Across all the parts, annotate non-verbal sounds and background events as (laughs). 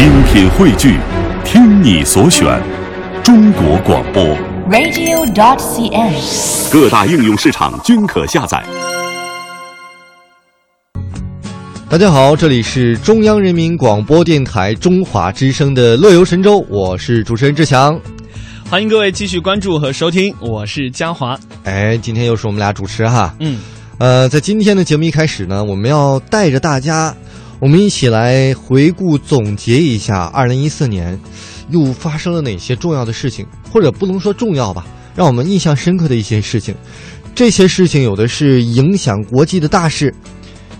精品汇聚，听你所选，中国广播。radio.dot.cn，。各大应用市场均可下载。大家好，这里是中央人民广播电台中华之声的《乐游神州》，我是主持人志强。欢迎各位继续关注和收听，我是嘉华。哎，今天又是我们俩主持哈。嗯，呃，在今天的节目一开始呢，我们要带着大家，我们一起来回顾总结一下二零一四年又发生了哪些重要的事情，或者不能说重要吧，让我们印象深刻的一些事情。这些事情有的是影响国际的大事，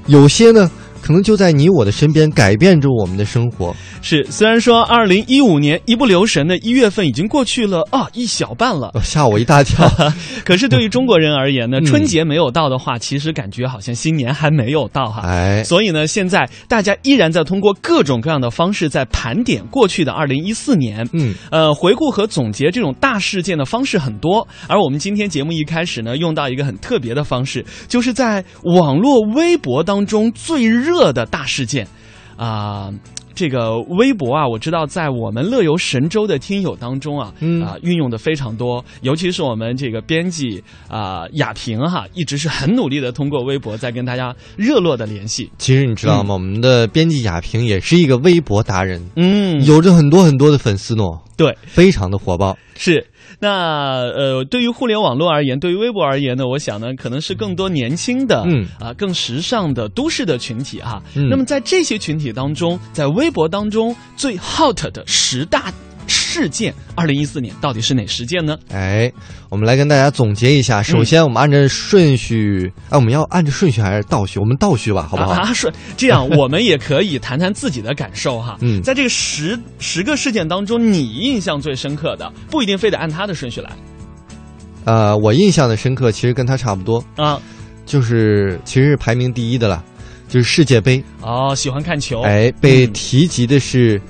有些呢。可能就在你我的身边，改变着我们的生活。是，虽然说二零一五年一不留神的一月份已经过去了啊一小半了，吓我一大跳。(laughs) 可是对于中国人而言呢，嗯春节没有到的话，其实感觉好像新年还没有到哈。哎，所以呢，现在大家依然在通过各种各样的方式在盘点过去的二零一四年。嗯，呃，回顾和总结这种大事件的方式很多，而我们今天节目一开始呢，用到一个很特别的方式，就是在网络微博当中最热的大事件，啊、这个微博啊，我知道在我们乐游神州的听友当中啊，嗯啊、运用的非常多，尤其是我们这个编辑啊、亚萍哈，一直是很努力的通过微博在跟大家热络的联系。其实你知道吗？我们的编辑亚萍也是一个微博达人，嗯，有着很多很多的粉丝呢，对，非常的火爆。是。那呃，对于互联网络而言，对于微博而言呢，我想呢，可能是更多年轻的，嗯啊、更时尚的都市的群体哈。嗯那么在这些群体当中，在微博当中最 hot 的十大事件，二零一四年到底是哪十件呢？哎，我们来跟大家总结一下。首先，我们按照顺序，哎，我们要按照顺序还是倒序？我们倒序吧，好不好？啊，(laughs) 顺这样，我们也可以谈谈自己的感受哈。(laughs) 嗯在这个十十个事件当中，你印象最深刻的，不一定非得按他的顺序来呃，我印象的深刻，其实跟他差不多，啊。就是其实是排名第一的了，就是世界杯。哦，喜欢看球，哎，被嗯提及的是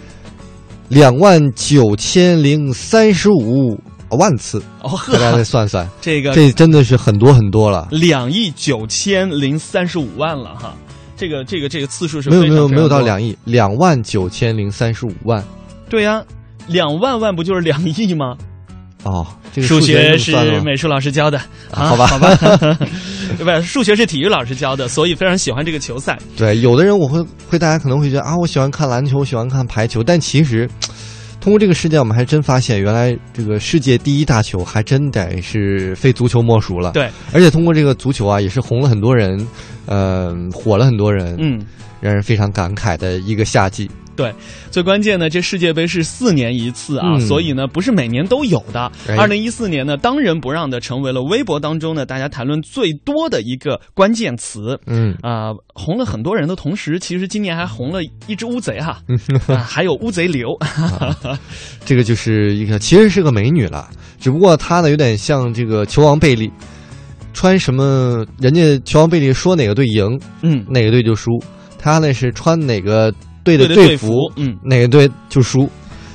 两万九千零三十五万次，哦大家再，算算，(laughs) 这个这真的是很多很多了。两亿九千零三十五万了哈，这个这个这个次数是没有没有没有到两亿，两万九千零三十五万。对呀、两万万不就是两亿吗？哦，这个数学学是美术老师教的，啊好吧。好吧，(laughs) (laughs) 对吧？数学是体育老师教的，所以非常喜欢这个球赛。对，有的人我会会大家可能会觉得啊，我喜欢看篮球，喜欢看排球，但其实通过这个事件，我们还真发现，原来这个世界第一大球还真得是非足球莫属了。对，而且通过这个足球啊，也是红了很多人，呃，火了很多人，嗯，让人非常感慨的一个夏季。对，最关键呢，这世界杯是四年一次啊，嗯。所以呢，不是每年都有的。哎。二零一四年呢，当仁不让的成为了微博当中呢大家谈论最多的一个关键词。嗯，啊、红了很多人的同时，其实今年还红了一只乌贼哈，啊，(laughs) 还有乌贼流，(laughs) 这个就是一个其实是个美女了，只不过她呢有点像这个球王贝利，穿什么人家球王贝利说哪个队赢，嗯，哪个队就输，她呢是穿哪个队的对的队队服，嗯，哪个队就输，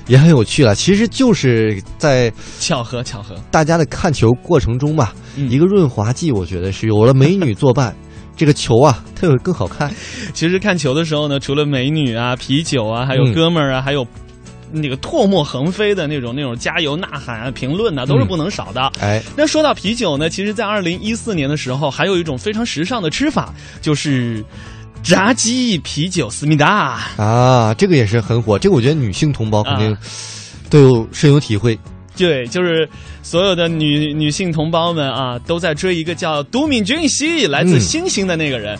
也很有趣了。其实就是在巧合巧合，大家的看球过程中吧，嗯一个润滑剂，我觉得是有了美女作伴，这个球啊，它会更好看。(laughs) 其实看球的时候呢，除了美女啊、啤酒啊，还有嗯哥们儿啊，还有那个唾沫横飞的那种那种加油呐喊啊、评论呐、都是嗯不能少的。哎，那说到啤酒呢，其实，在二零一四年的时候，还有一种非常时尚的吃法，就是炸鸡啤酒思密达。啊，这个也是很火，这个我觉得女性同胞肯定啊都有深有体会。对，就是所有的女女性同胞们啊，都在追一个叫都敏俊熙，来自嗯星星的那个人。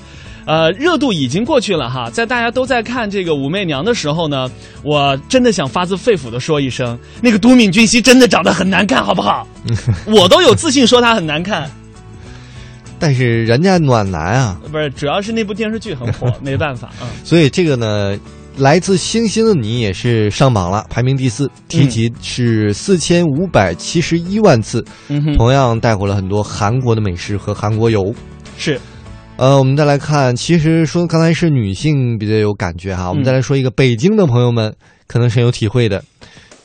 呃，热度已经过去了哈，在大家都在看这个武媚娘的时候呢，我真的想发自肺腑的说一声，那个都敏俊熙真的长得很难看，好不好？(laughs) 我都有自信说她很难看，但是人家暖男啊，不是，主要是那部电视剧很火，(laughs) 没办法啊。所以这个呢，来自星星的你也是上榜了，排名第四，提及是四千五百七十一万次，嗯哼，同样带火了很多韩国的美食和韩国游。是，呃，我们再来看，其实说刚才是女性比较有感觉哈，我们再来说一个北京的朋友们可能深有体会的，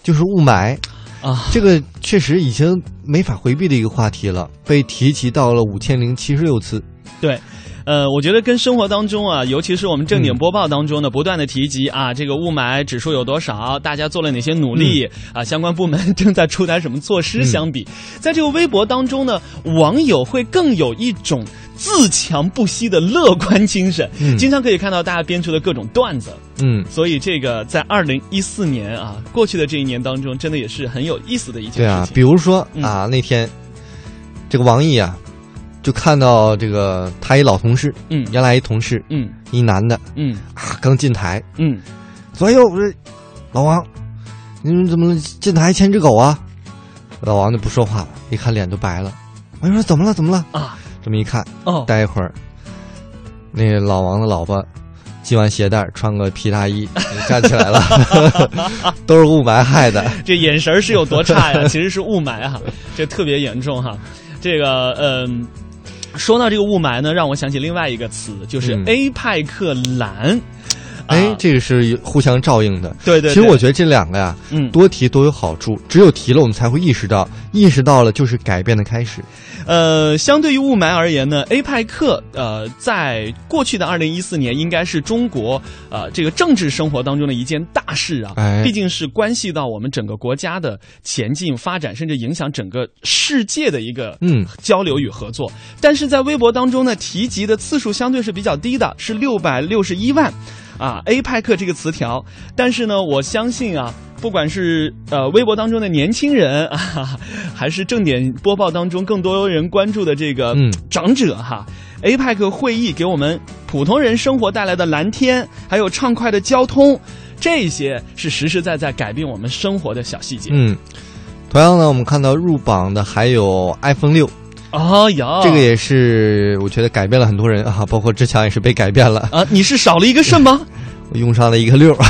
就是雾霾。啊，这个确实已经没法回避的一个话题了，被提及到了五千零七十六次。对，呃，我觉得跟生活当中啊，尤其是我们正点播报当中呢，不断的提及啊，这个雾霾指数有多少，大家做了哪些努力、啊，相关部门正在出台什么措施相比，在这个微博当中呢，网友会更有一种自强不息的乐观精神，嗯经常可以看到大家编出的各种段子。嗯，所以这个在二零一四年啊，过去的这一年当中，真的也是很有意思的一件事情。对啊，比如说嗯啊，那天这个王毅啊，就看到这个他一老同事，嗯原来一同事，嗯一男的嗯啊，刚进台，嗯，说：“哎呦，我说老王，你们怎么进台牵只狗啊？”老王就不说话了，一看脸都白了。我就说：“怎么了？怎么了啊？”这么一看，哦，待一会儿，那老王的老婆系完鞋带，穿个皮大衣 (laughs) 站起来了，(laughs) 都是雾霾害的。这眼神是有多差呀？(laughs) 其实是雾霾哈，这特别严重哈。这个嗯，说到这个雾霾呢，让我想起另外一个词，就是嗯 A 派克蓝。哎啊，这个是互相照应的。对对，对其实我觉得这两个呀，嗯多提都有好处。只有提了，我们才会意识到，意识到了就是改变的开始。呃，相对于雾霾而言呢，A 派克呃，在过去的二零一四年，应该是中国呃这个政治生活当中的一件大事啊，哎毕竟是关系到我们整个国家的前进发展，甚至影响整个世界的一个嗯交流与合作。但是在微博当中呢，提及的次数相对是比较低的，是六百六十一万。啊，A 派克这个词条，但是呢，我相信啊，不管是呃微博当中的年轻人 (laughs) 啊，还是正点播报当中更多人关注的这个嗯长者哈、a 派克会议给我们普通人生活带来的蓝天，还有畅快的交通，这些是实实在在改变我们生活的小细节。嗯。同样呢，我们看到入榜的还有 iPhone 六，哦哟，这个也是我觉得改变了很多人啊，包括志强也是被改变了，啊，你是少了一个肾吗？我 (laughs) 用上了一个六。(laughs) 啊，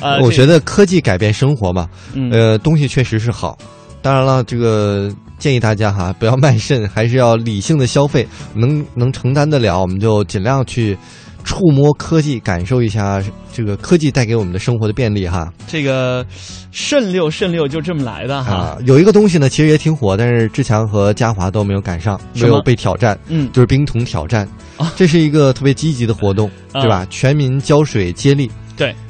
(laughs) 啊我觉得，科技改变生活嘛，嗯呃，东西确实是好。当然了，这个建议大家哈，不要卖肾，还是要理性的消费，能能承担得了，我们就尽量去触摸科技，感受一下这个科技带给我们的生活的便利哈。这个肾六肾六就这么来的哈。啊，有一个东西呢，其实也挺火，但是志强和嘉华都没有赶上，没有被挑战，嗯，就是冰桶挑战啊。这是一个特别积极的活动，啊对吧？全民浇水接力。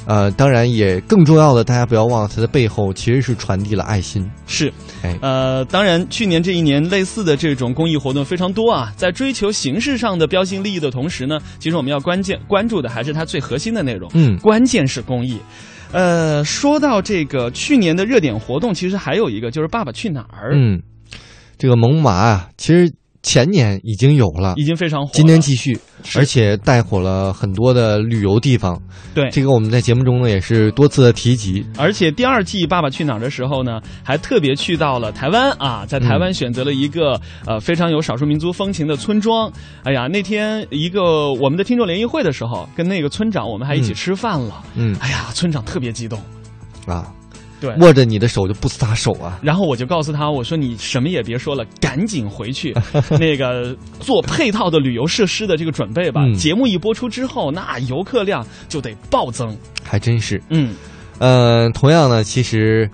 对，呃，当然也更重要的，大家不要忘了，它的背后其实是传递了爱心。是，哎。呃，当然，去年这一年类似的这种公益活动非常多啊，在追求形式上的标新立异的同时呢，其实我们要关键关注的还是它最核心的内容，嗯。关键是公益。呃，说到这个去年的热点活动，其实还有一个就是《爸爸去哪儿》，嗯，这个萌娃啊，其实前年已经有了，已经非常火。今年继续，而且带火了很多的旅游地方。对这个我们在节目中呢也是多次的提及。而且第二季《爸爸去哪儿》的时候呢，还特别去到了台湾啊，在台嗯湾选择了一个、呃非常有少数民族风情的村庄。哎呀，那天一个我们的听众联谊会的时候，跟那个村长我们还一起嗯吃饭了。嗯哎呀，村长特别激动，啊，对。握着你的手就不撒手啊。然后我就告诉他，我说你什么也别说了，(laughs) 赶紧回去，(laughs) 那个做配套的旅游设施的这个准备吧。嗯节目一播出之后，那游客量就得暴增。还真是。嗯，呃、同样呢，其实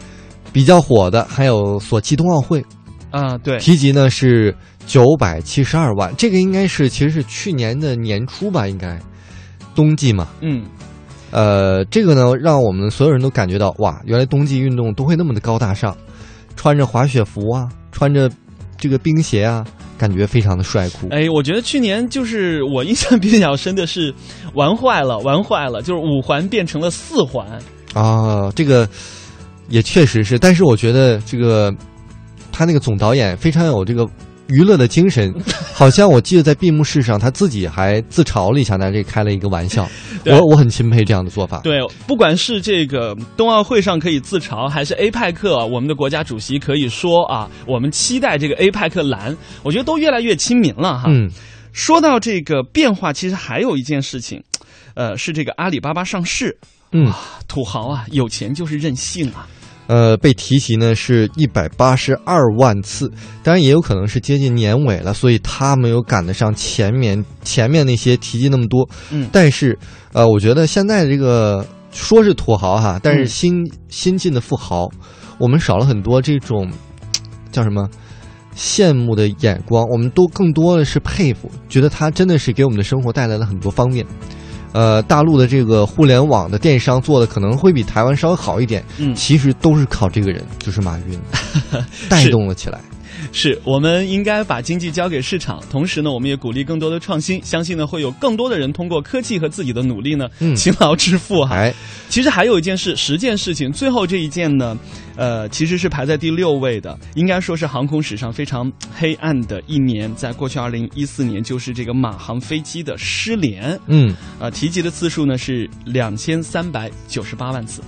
比较火的还有索契冬奥会，啊、对，提及呢是九百七十二万，这个应该是其实是去年的年初吧，应该冬季嘛。嗯，呃，这个呢，让我们所有人都感觉到哇，原来冬季运动都会那么的高大上，穿着滑雪服啊，穿着这个冰鞋啊，感觉非常的帅酷。哎，我觉得去年就是我印象比较深的是玩坏了，玩坏了，就是五环变成了四环。啊，这个也确实是，但是我觉得这个他那个总导演非常有这个娱乐的精神，(laughs) 好像我记得在闭幕式上他自己还自嘲了一下，拿这开了一个玩笑，(laughs) 我我很钦佩这样的做法。对，不管是这个冬奥会上可以自嘲，还是 A 派克，我们的国家主席可以说啊，我们期待这个 A 派克蓝，我觉得都越来越亲民了哈。嗯说到这个变化，其实还有一件事情，呃，是这个阿里巴巴上市。嗯，土豪啊，有钱就是任性啊。呃，被提及呢是一百八十二万次，当然也有可能是接近年尾了，所以他没有赶得上前面前面那些提及那么多。嗯但是呃，我觉得现在这个说是土豪哈，但是嗯新、新进的富豪，我们少了很多这种叫什么羡慕的眼光，我们都更多的是佩服，觉得他真的是给我们的生活带来了很多方面。呃，大陆的这个互联网的电商做的可能会比台湾稍微好一点，嗯。其实都是靠这个人，就是马云 (laughs) 带动了起来。(laughs) 是我们应该把经济交给市场，同时呢，我们也鼓励更多的创新，相信呢会有更多的人通过科技和自己的努力呢，嗯勤劳致富哈。哎，其实还有一件事，十件事情，最后这一件呢，呃，其实是排在第六位的，应该说是航空史上非常黑暗的一年。在过去二零一四年，就是这个马航飞机的失联，嗯，呃，提及的次数呢是两千三百九十八万次。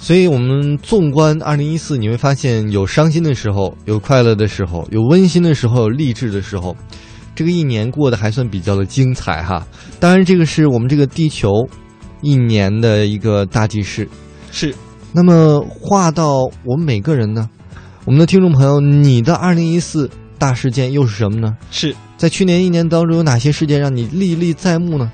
所以我们纵观二零一四，你会发现有伤心的时候，有快乐的时候，有温馨的时候，有励志的时候。这个一年过得还算比较的精彩哈。当然，这个是我们这个地球一年的一个大记事。是那么话到我们每个人呢？我们的听众朋友，你的二零一四大事件又是什么呢？是，在去年一年当中，有哪些事件让你历历在目呢？